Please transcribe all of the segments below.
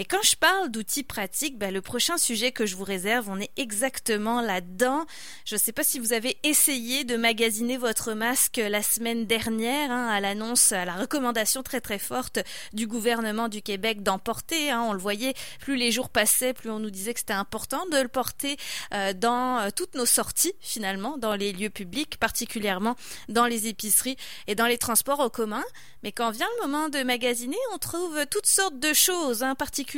Et quand je parle d'outils pratiques, ben, le prochain sujet que je vous réserve, on est exactement là-dedans. Je ne sais pas si vous avez essayé de magasiner votre masque la semaine dernière hein, à l'annonce, à la recommandation très très forte du gouvernement du Québec d'en porter. Hein. On le voyait, plus les jours passaient, plus on nous disait que c'était important de le porter euh, dans euh, toutes nos sorties finalement, dans les lieux publics, particulièrement dans les épiceries et dans les transports en commun. Mais quand vient le moment de magasiner, on trouve toutes sortes de choses, hein, particulièrement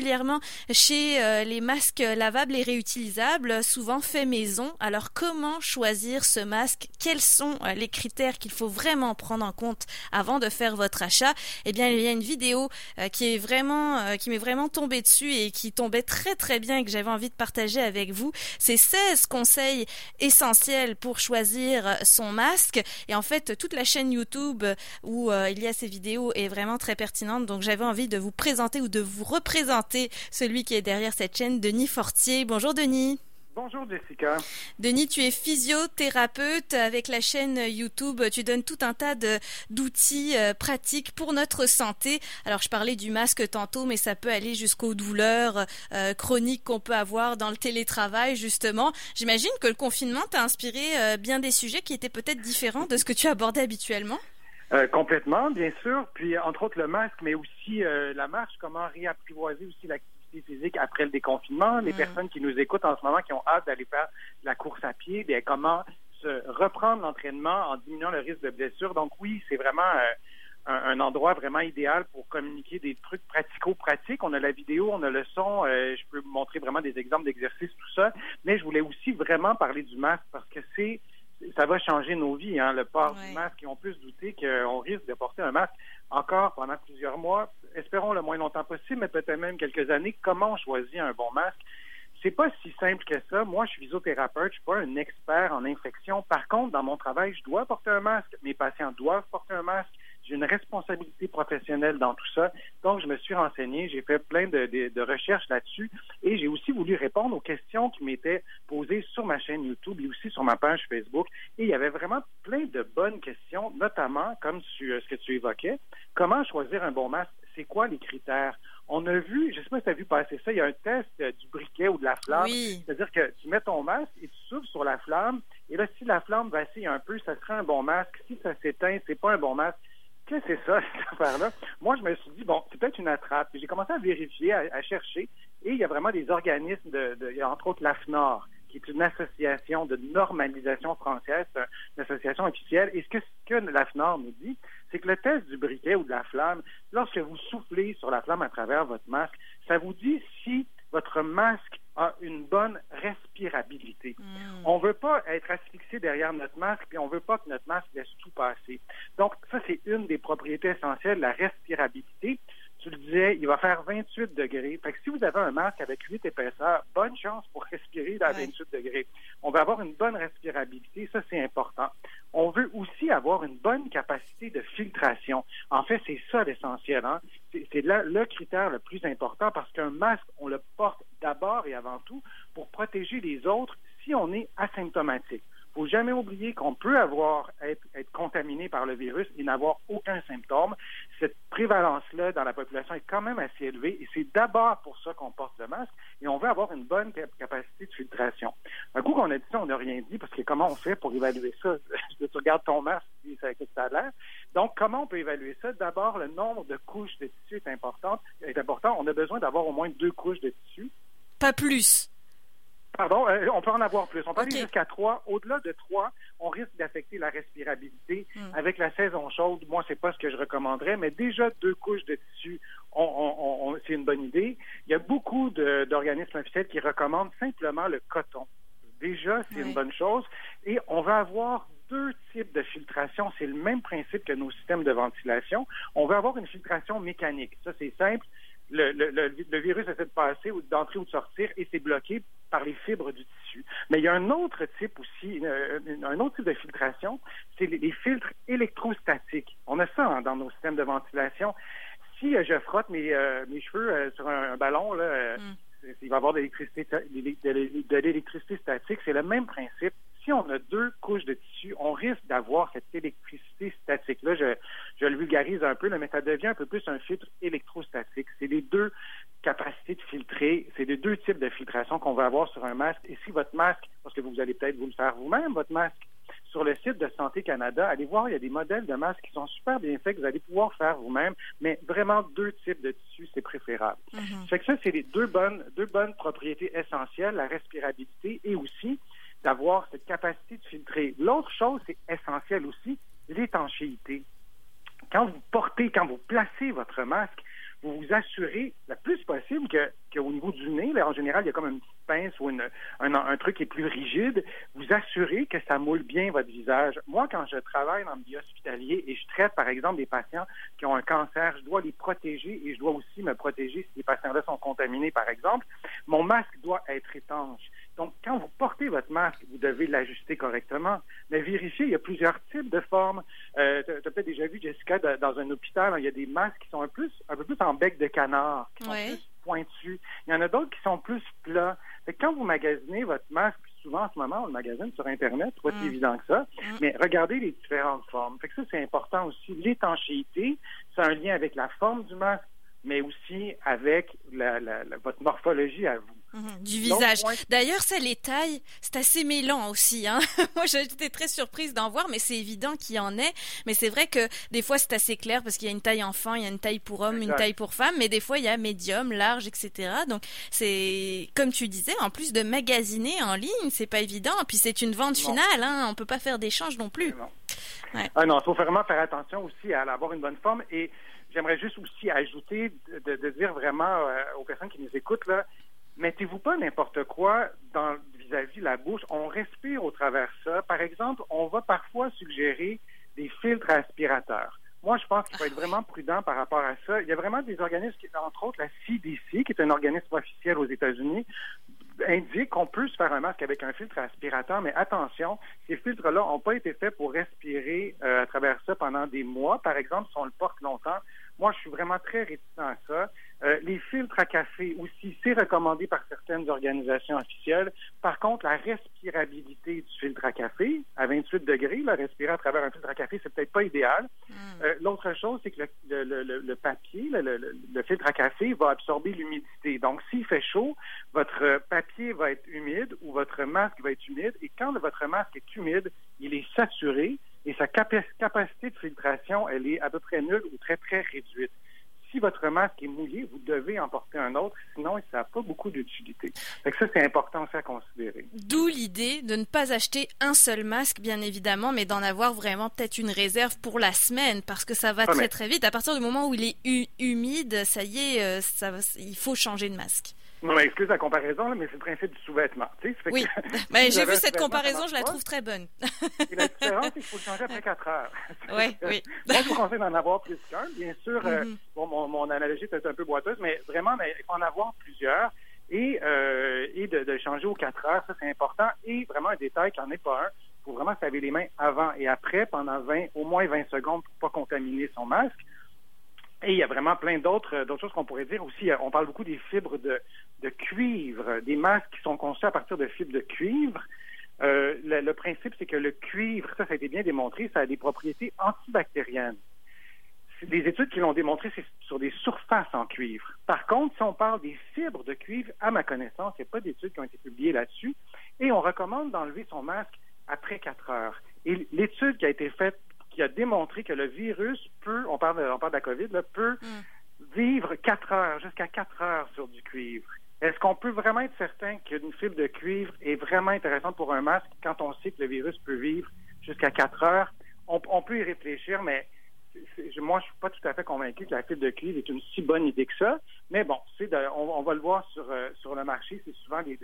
chez euh, les masques lavables et réutilisables, souvent faits maison. Alors comment choisir ce masque? Quels sont euh, les critères qu'il faut vraiment prendre en compte avant de faire votre achat? Eh bien, il y a une vidéo euh, qui est vraiment, qui m'est vraiment tombée dessus et qui tombait très très bien et que j'avais envie de partager avec vous. C'est 16 conseils essentiels pour choisir son masque. Et en fait, toute la chaîne YouTube où il y a ces vidéos est vraiment très pertinente. Donc, j'avais envie de vous présenter ou de vous représenter celui qui est derrière cette chaîne, Denis Fortier. Bonjour Denis. Bonjour Jessica. Denis, tu es physiothérapeute avec la chaîne YouTube. Tu donnes tout un tas d'outils euh, pratiques pour notre santé. Alors je parlais du masque tantôt, mais ça peut aller jusqu'aux douleurs euh, chroniques qu'on peut avoir dans le télétravail justement. J'imagine que le confinement t'a inspiré euh, bien des sujets qui étaient peut-être différents de ce que tu abordais habituellement. Euh, complètement, bien sûr. Puis, entre autres, le masque, mais aussi euh, la marche, comment réapprivoiser aussi l'activité physique après le déconfinement. Les mm. personnes qui nous écoutent en ce moment, qui ont hâte d'aller faire la course à pied, bien, comment se reprendre l'entraînement en diminuant le risque de blessure. Donc, oui, c'est vraiment euh, un, endroit vraiment idéal pour communiquer des trucs pratico-pratiques. On a la vidéo, on a le son. je peux vous montrer vraiment des exemples d'exercices, tout ça. Mais je voulais aussi vraiment parler du masque parce que c'est ça va changer nos vies, hein, le port du masque. Et on peut se douter qu'on risque de porter un masque encore pendant plusieurs mois, espérons le moins longtemps possible, mais peut-être même quelques années. Comment on choisit un bon masque? C'est pas si simple que ça. Moi, je suis physiothérapeute, je suis pas un expert en infection. Par contre, dans mon travail, je dois porter un masque. Mes patients doivent porter un masque. J'ai une responsabilité professionnelle dans tout ça. Donc, je me suis renseigné, j'ai fait plein de, recherches là-dessus et j'ai aussi voulu répondre aux questions qui m'étaient posées sur ma chaîne YouTube et aussi sur ma page Facebook. Et il y avait vraiment plein de bonnes questions, notamment, comme euh, ce que tu évoquais, comment choisir un bon masque? C'est quoi les critères? On a vu, je ne sais pas si tu as vu passer ça, il y a un test euh, du briquet ou de la flamme. C'est-à-dire que tu mets ton masque et tu souffles sur la flamme. Et là, si la flamme vacille un peu, ça serait un bon masque. Si ça s'éteint, c'est pas un bon masque c'est ça, cette affaire-là? Moi, je me suis dit, bon, c'est peut-être une attrape. J'ai commencé à vérifier, à, chercher, et il y a vraiment des organismes, de, il y a entre autres l'AFNOR, qui est une association de normalisation française, une association officielle. Et ce que, ce nous dit, c'est que le test du briquet ou de la flamme, lorsque vous soufflez sur la flamme à travers votre masque, ça vous dit si votre masque a une bonne respirabilité. Hmm. On ne veut pas être asphyxié derrière notre masque, puis on ne veut pas que notre masque laisse tout passer. Donc, ça, c'est une des propriétés essentielles, la respirabilité. Tu le disais, il va faire 28 degrés. Fait que si vous avez un masque avec 8 épaisseurs, bonne chance pour respirer dans 28 degrés. On va avoir une bonne respirabilité, ça c'est important. On veut aussi avoir une bonne capacité de filtration. En fait, c'est ça l'essentiel. Hein? C'est le critère le plus important parce qu'un masque, on le porte et avant tout pour protéger les autres si on est asymptomatique faut jamais oublier qu'on peut avoir être, contaminé par le virus et n'avoir aucun symptôme. Cette prévalence-là dans la population est quand même assez élevée et c'est d'abord pour ça qu'on porte le masque et on veut avoir une bonne capacité de filtration. Un coup qu'on a dit ça, on n'a rien dit parce que comment on fait pour évaluer ça? tu regardes ton masque et ça a l'air. Donc, comment on peut évaluer ça? D'abord, le nombre de couches de tissu est important. Est important. On a besoin d'avoir au moins deux couches de tissu. Pas plus. Pardon, euh, on peut en avoir plus. On peut aller jusqu'à trois. Au-delà de trois, on risque d'affecter la respirabilité. Hmm. Avec la saison chaude, moi, c'est pas ce que je recommanderais, mais déjà deux couches de tissu, c'est une bonne idée. Il y a beaucoup d'organismes officiels qui recommandent simplement le coton. Déjà, c'est une bonne chose. Et on va avoir deux types de filtration. C'est le même principe que nos systèmes de ventilation. On va avoir une filtration mécanique. Ça, c'est simple le, virus essaie de passer ou d'entrer ou de sortir et c'est bloqué par les fibres du tissu. Mais il y a un autre type aussi, un autre type de filtration, c'est les, filtres électrostatiques. On a ça hein, dans nos systèmes de ventilation. Si euh, je frotte mes, euh, cheveux euh, sur un, ballon, là, mm. il va y avoir de l'électricité statique. C'est le même principe si on a deux couches de tissu, on risque d'avoir cette électricité statique-là. Je, je le vulgarise un peu, mais ça devient un peu plus un filtre électrostatique. C'est les deux capacités de filtrer, c'est les deux types de filtration qu'on va avoir sur un masque. Et si votre masque, parce que vous allez peut-être vous le faire vous-même, votre masque, sur le site de Santé Canada, allez voir, il y a des modèles de masques qui sont super bien faits, que vous allez pouvoir faire vous-même, mais vraiment deux types de tissus, c'est préférable. Mm que ça, c'est les deux bonnes, deux bonnes propriétés essentielles, la respirabilité et aussi d'avoir cette capacité de filtrer. L'autre chose, c'est essentiel aussi, l'étanchéité. Quand vous portez, quand vous placez votre masque, vous vous assurez le plus possible que qu'au niveau du nez, là, en général, il y a comme une petite pince ou une, un, truc qui est plus rigide, vous assurez que ça moule bien votre visage. Moi, quand je travaille dans le milieu hospitalier et je traite, par exemple, des patients qui ont un cancer, je dois les protéger et je dois aussi me protéger si les patients-là sont contaminés, par exemple. Mon masque doit être étanche. Donc, quand vous portez votre masque, vous devez l'ajuster correctement. Mais vérifiez, il y a plusieurs types de formes. Euh, tu as peut-être déjà vu, Jessica, dans un hôpital, il y a des masques qui sont un, plus, un peu plus en bec de canard, qui sont plus pointus. Il y en a d'autres qui sont plus plats. quand vous magasinez votre masque, souvent en ce moment, on le magasine sur Internet, c'est pas si mm. évident que ça, mm. mais regardez les différentes formes. Fait que ça, c'est important aussi. L'étanchéité, c'est un lien avec la forme du masque, mais aussi avec votre morphologie à vous. Mhm, du visage. D'ailleurs, ça, les tailles, c'est assez mêlant aussi. Hein. Moi, j'étais très surprise d'en voir, mais c'est évident qu'il y en ait. Mais c'est vrai que des fois, c'est assez clair parce qu'il y a une taille enfant, il y a une taille pour homme, une taille pour femme, mais des fois, il y a médium, large, etc. Donc, c'est comme tu disais, en plus de magasiner en ligne, c'est pas évident. Puis c'est une vente finale, hein. on peut pas faire d'échange non plus. Ah non, il faut vraiment faire attention aussi à avoir une bonne forme et j'aimerais juste aussi ajouter de, dire vraiment euh, aux personnes qui nous écoutent là, mettez-vous pas n'importe quoi vis-à-vis la bouche. On respire au travers ça. Par exemple, on va parfois suggérer des filtres aspirateurs. Moi, je pense qu'il faut être vraiment prudent par rapport à ça. Il y a vraiment des organismes, qui, entre autres la CDC, qui est un organisme officiel aux États-Unis, indique qu'on peut se faire un masque avec un filtre aspirateur, mais attention, ces filtres-là n'ont pas été faits pour respirer euh, à travers ça pendant des mois. Par exemple, si on le porte longtemps, moi, je suis vraiment très réticent à ça. Euh, les filtres à café aussi, c'est recommandé par certaines organisations officielles. Par contre, la respirabilité du filtre à café, à 28 degrés, la respirer à travers un filtre à café, c'est peut-être pas idéal. Hmm. Euh, l'autre chose, c'est que le, papier, le, filtre à café va absorber l'humidité. Donc, s'il fait chaud, votre papier va être humide ou votre masque va être humide. Et quand votre masque est humide, il est saturé et sa capacité de filtration, elle est à peu près nulle ou très, très réduite si votre masque est mouillé, vous devez en porter un autre, sinon ça n'a pas beaucoup d'utilité. ça, c'est important aussi à considérer. D'où l'idée de ne pas acheter un seul masque, bien évidemment, mais d'en avoir vraiment peut-être une réserve pour la semaine, parce que ça va très très vite. À partir du moment où il est humide, ça y est, euh, ça, il faut changer de masque. Non, mais excuse la comparaison, mais c'est le principe du sous-vêtement. oui, mais j'ai vu cette comparaison, je la trouve très bonne. Et la différence, c'est qu'il faut le changer après 4 heures. Oui, oui. Moi, je vous conseille d'en avoir plus qu'un. Bien sûr, euh, mm-hmm. bon, mon, mon analogie est un peu boiteuse, mais vraiment, il faut en avoir plusieurs et, euh, et de, de, changer aux 4 heures, ça c'est important. Et vraiment un détail qui n'en est pas un, il faut vraiment se laver les mains avant et après pendant 20, au moins 20 secondes pour ne pas contaminer son masque. Et il y a vraiment plein d'autres euh, choses qu'on pourrait dire aussi. On parle beaucoup des fibres de, cuivre, des masques qui sont conçus à partir de fibres de cuivre. Euh, le, principe, c'est que le cuivre, ça, ça a été bien démontré, ça a des propriétés antibactériennes. Les études qui l'ont démontré, c'est sur des surfaces en cuivre. Par contre, si on parle des fibres de cuivre, à ma connaissance, il n'y a pas d'études qui ont été publiées là-dessus. Et on recommande d'enlever son masque après 4 heures. Et l'étude qui a été faite qui a démontré que le virus peut, on parle de, on parle de la COVID, peut mm. vivre quatre heures, jusqu'à quatre heures sur du cuivre. Est-ce qu'on peut vraiment être certain qu'une fibre de cuivre est vraiment intéressante pour un masque quand on sait que le virus peut vivre jusqu'à quatre heures? On, peut y réfléchir, mais moi, je suis pas tout à fait convaincu que la fibre de cuivre est une si bonne idée que ça. Mais bon, c'est on, va le voir sur, euh, sur le marché. C'est souvent les,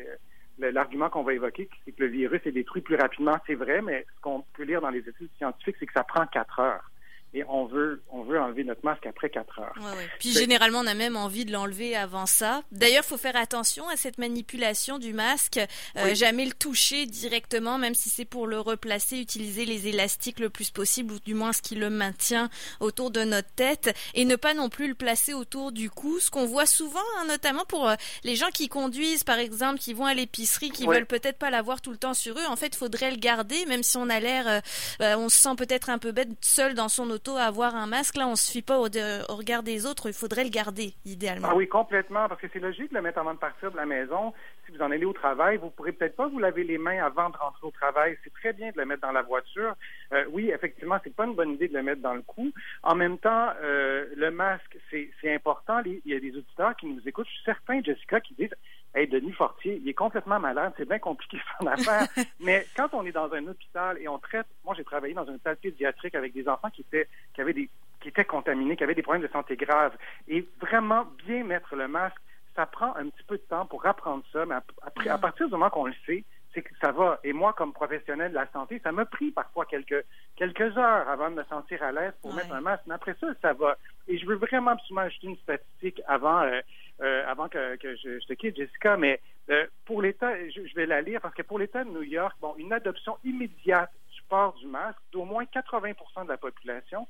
l'argument qu'on va évoquer, c'est que le virus est détruit plus rapidement, c'est vrai, mais ce qu'on peut lire dans les études scientifiques, c'est que ça prend quatre heures. Et on veut, on veut enlever notre masque après quatre heures. Puis généralement, on a même envie de l'enlever avant ça. D'ailleurs, il faut faire attention à cette manipulation du masque. Euh, jamais le toucher directement, même si c'est pour le replacer. Utiliser les élastiques le plus possible, ou du moins ce qui le maintient autour de notre tête, et ne pas non plus le placer autour du cou. Ce qu'on voit souvent, hein, notamment pour euh, les gens qui conduisent, par exemple, qui vont à l'épicerie, qui veulent peut-être pas l'avoir tout le temps sur eux. En fait, il faudrait le garder, même si on a l'air, euh, bah, on se sent peut-être un peu bête seul dans son auto à avoir un masque. Là, on se fie pas au, regard des autres. Il faudrait le garder, idéalement. Ah oui, complètement, parce que c'est logique de le mettre avant de partir de la maison. Si vous en allez au travail, vous pourrez peut-être pas vous laver les mains avant de rentrer au travail. C'est très bien de le mettre dans la voiture. Euh, oui, effectivement, c'est pas une bonne idée de le mettre dans le cou. En même temps, euh, le masque, c'est important. Il y a des auditeurs qui nous écoutent. Je suis certain, Jessica, qui disent Hey, Denis Fortier, il est complètement malade, c'est bien compliqué son affaire. Mais quand on est dans un hôpital et on traite, moi j'ai travaillé dans un hôpital pédiatrique avec des enfants qui étaient, qui avaient des, qui étaient contaminés, qui avaient des problèmes de santé graves. Et vraiment bien mettre le masque, ça prend un petit peu de temps pour apprendre ça, mais après, à partir du moment qu'on le sait, c'est que ça va. Et moi, comme professionnel de la santé, ça m'a pris parfois quelques, quelques heures avant de me sentir à l'aise pour mettre un masque. Mais après ça, ça va. Et je veux vraiment absolument ajouter une statistique avant, euh, euh, avant que, que je, je, te quitte, Jessica, mais euh, pour l'État, je, je, vais la lire parce que pour l'État de New York, bon, une adoption immédiate du port du masque d'au moins 80% de la population,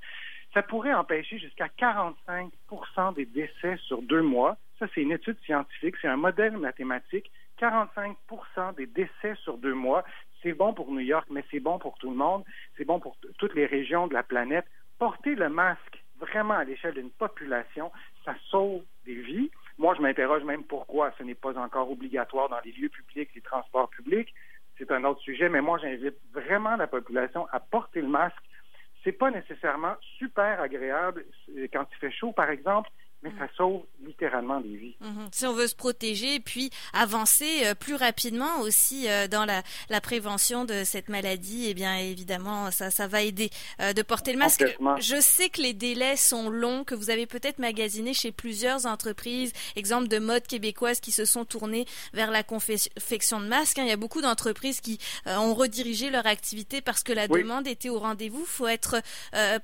ça pourrait empêcher jusqu'à 45% des décès sur deux mois. Ça, c'est une étude scientifique, c'est un modèle mathématique. 45% des décès sur deux mois. C'est bon pour New York, mais c'est bon pour tout le monde. C'est bon pour toutes les régions de la planète. Porter le masque vraiment à l'échelle d'une population, ça sauve des vies. Moi, je m'interroge même pourquoi ce n'est pas encore obligatoire dans les lieux publics, les transports publics. C'est un autre sujet, mais moi, j'invite vraiment la population à porter le masque. C'est pas nécessairement super agréable quand il fait chaud, par exemple, mais ça sauve littéralement des vies. Mhm. Si on veut se protéger et puis avancer euh, plus rapidement aussi euh, dans la, la, prévention de cette maladie, eh bien évidemment ça, ça va aider euh, de porter le masque. Je sais que les délais sont longs, que vous avez peut-être magasiné chez plusieurs entreprises, exemple de mode québécoises qui se sont tournées vers la confection de masques. Hein. Il y a beaucoup d'entreprises qui ont redirigé leur activité parce que la demande était au rendez-vous. faut être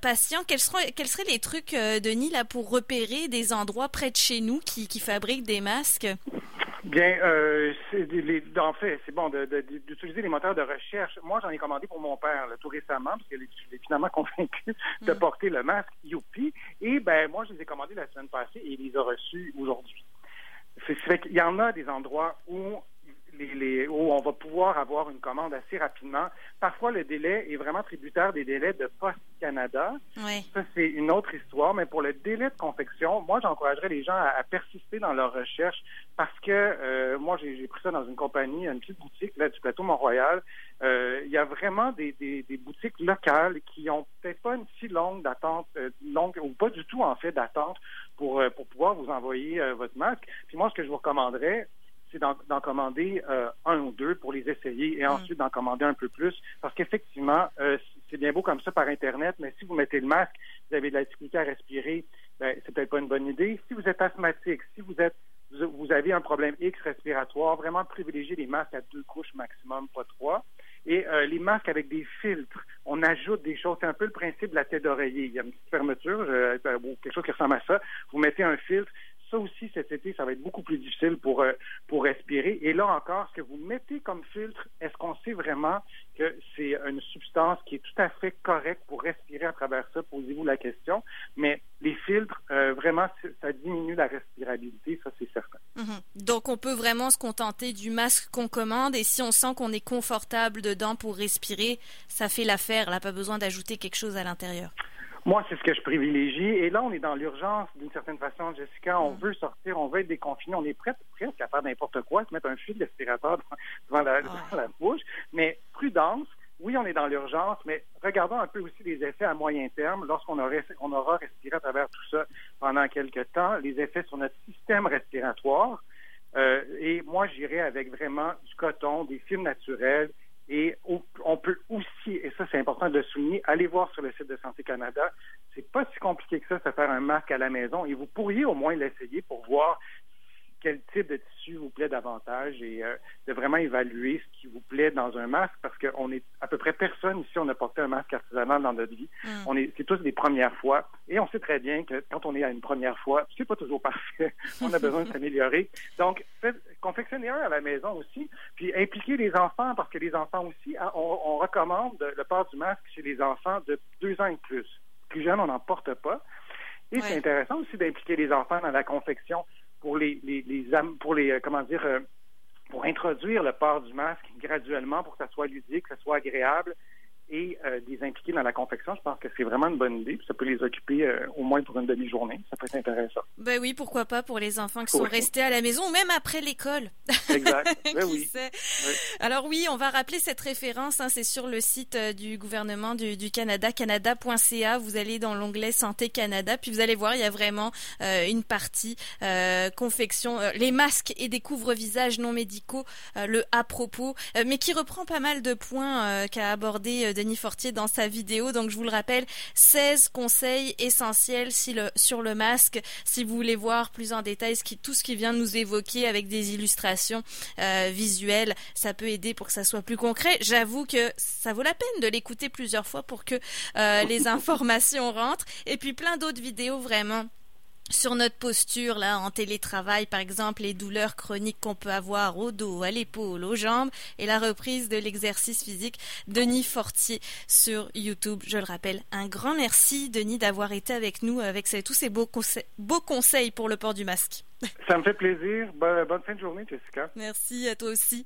patient. Quels, seront, quels seraient les trucs, Denis, là, pour repérer des endroits près de chez nous qui, qui fabriquent des masques? Bien, euh, en fait, c'est bon d'utiliser les moteurs de recherche. Moi, j'en ai commandé pour mon père tout récemment, parce qu'il est finalement convaincu de mm. porter le masque Youpi. Et ben, moi, je les ai commandés la semaine passée et il les a reçus aujourd'hui. C'est qu'il y en a des endroits où les, où on va pouvoir avoir une commande assez rapidement. Parfois, le délai est vraiment tributaire des délais de Post Canada. Ça, c'est une autre histoire. Mais pour le délai de confection, moi, j'encouragerais les gens à, persister dans leur recherche parce que euh, moi, j'ai pris ça dans une compagnie, une petite boutique là, du plateau Mont-Royal. Euh, il y a vraiment des, des, boutiques locales qui ont peut-être pas une si longue d'attente, euh, longue ou pas du tout en fait d'attente pour pour pouvoir vous envoyer votre masque. Puis moi, ce que je vous recommanderais, c'est d'en commander euh, un ou deux pour les essayer et mm. ensuite d'en commander un peu plus. Parce qu'effectivement, euh, c'est bien beau comme ça par Internet, mais si vous mettez le masque, vous avez de la difficulté à respirer, ben, c'est peut-être pas une bonne idée. Si vous êtes asthmatique, si vous êtes vous avez un problème X respiratoire, vraiment privilégier les masques à deux couches maximum, pas trois. Et euh, les masques avec des filtres, on ajoute des choses. C'est un peu le principe de la tête d'oreiller. Il y a une petite fermeture, ou quelque chose qui ressemble à ça. Vous mettez un filtre, ça aussi, cet été, ça va être beaucoup plus difficile pour, euh, pour respirer. Et là encore, ce que vous mettez comme filtre, est-ce qu'on sait vraiment que c'est une substance qui est tout à fait correcte pour respirer à travers ça? Posez-vous la question. Mais les filtres, euh, vraiment, ça diminue la respirabilité, ça c'est certain. Mhm. Donc, on peut vraiment se contenter du masque qu'on commande et si on sent qu'on est confortable dedans pour respirer, ça fait l'affaire. Là, pas besoin d'ajouter quelque chose à l'intérieur. Moi, c'est ce que je privilégie. Et là, on est dans l'urgence d'une certaine façon, Jessica. On mm. veut sortir, on veut être déconfiné. On est prêt presque à faire n'importe quoi, se mettre un fil d'aspirateur devant, la, la bouche. Mais prudence. Oui, on est dans l'urgence, mais regardons un peu aussi les effets à moyen terme lorsqu'on aura, on aura respiré à travers tout ça pendant quelques temps, les effets sur notre système respiratoire. Euh, et moi, j'irai avec vraiment du coton, des fibres naturelles, et on peut aussi, et ça c'est important de souligner, aller voir sur le site de Santé Canada. C'est pas si compliqué que ça, de faire un masque à la maison et vous pourriez au moins l'essayer pour voir quel type de tissu vous plaît davantage et euh, de vraiment évaluer ce qui vous plaît dans un masque parce qu'on est à peu près personne ici, on a porté un masque artisanal dans notre vie. Mm. On est, c'est tous des premières fois et on sait très bien que quand on est à une première fois, c'est pas toujours parfait. on a besoin de s'améliorer. Donc, confectionnez un à la maison aussi, puis impliquez les enfants parce que les enfants aussi, hein, on, on recommande le port du masque chez les enfants de deux ans et plus. Plus jeunes, on n'en porte pas. Et c'est intéressant aussi d'impliquer les enfants dans la confection pour les, les, les pour les euh, comment dire euh, pour introduire le port du masque graduellement pour que ça soit ludique, que ça soit agréable et euh, les impliquer dans la confection, je pense que c'est vraiment une bonne idée. ça peut les occuper euh, au moins pour une demi-journée. Ça peut être intéressant. Ben oui, pourquoi pas pour les enfants qui sont restés à la maison même après l'école. Exact. Ben oui. Alors oui, on va rappeler cette référence. Hein, c'est sur le site euh, du gouvernement du, du Canada, canada.ca. Vous allez dans l'onglet Santé Canada, puis vous allez voir, il y a vraiment une partie confection, les masques et des couvre-visages non médicaux, le à propos, mais qui reprend pas mal de points qu'a abordé Denis Fortier dans sa vidéo. Donc je vous le rappelle, 16 conseils essentiels sur le masque. Si vous voulez voir plus en détail ce qui, tout ce qui vient de nous évoquer avec des illustrations euh, visuelles, ça peut aider pour que ça soit plus concret. J'avoue que ça vaut la peine de l'écouter plusieurs fois pour que euh, les informations rentrent. Et puis plein d'autres vidéos vraiment sur notre posture là en télétravail par exemple les douleurs chroniques qu'on peut avoir au dos, à l'épaule, aux jambes et la reprise de l'exercice physique Denis Fortier sur YouTube. Je le rappelle, un grand merci Denis d'avoir été avec nous avec tous ces beaux, beaux conseils pour le port du masque. Ça me fait plaisir. Bonne fin de journée Jessica. Merci à toi aussi.